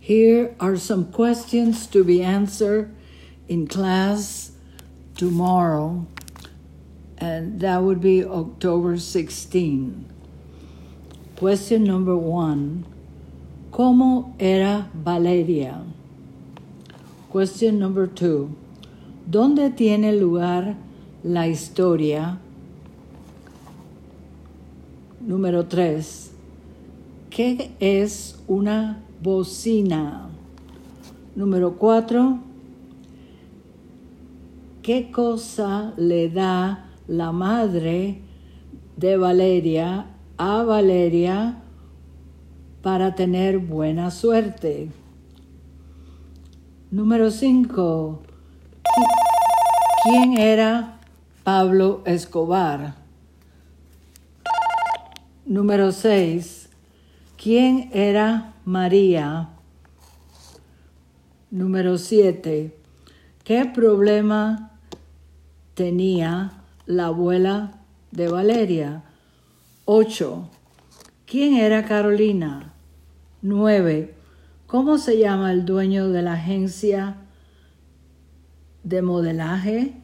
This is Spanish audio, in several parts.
Here are some questions to be answered in class tomorrow, and that would be October 16. Question number one ¿Cómo era Valeria? Question number two ¿Dónde tiene lugar la historia? Número tres ¿Qué es una bocina? Número cuatro ¿Qué cosa le da la madre de Valeria a Valeria para tener buena suerte? Número 5. ¿Quién era Pablo Escobar? Número 6. ¿Quién era María? Número 7. ¿Qué problema tenía la abuela de Valeria. 8. ¿Quién era Carolina? 9. ¿Cómo se llama el dueño de la agencia de modelaje?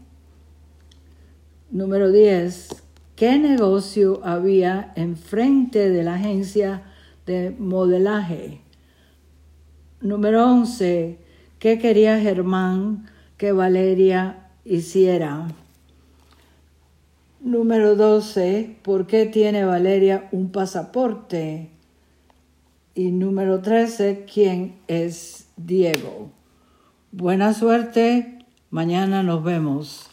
Número 10. ¿Qué negocio había enfrente de la agencia de modelaje? Número 11. ¿Qué quería Germán que Valeria hiciera? Número 12. ¿Por qué tiene Valeria un pasaporte? Y número 13. ¿Quién es Diego? Buena suerte. Mañana nos vemos.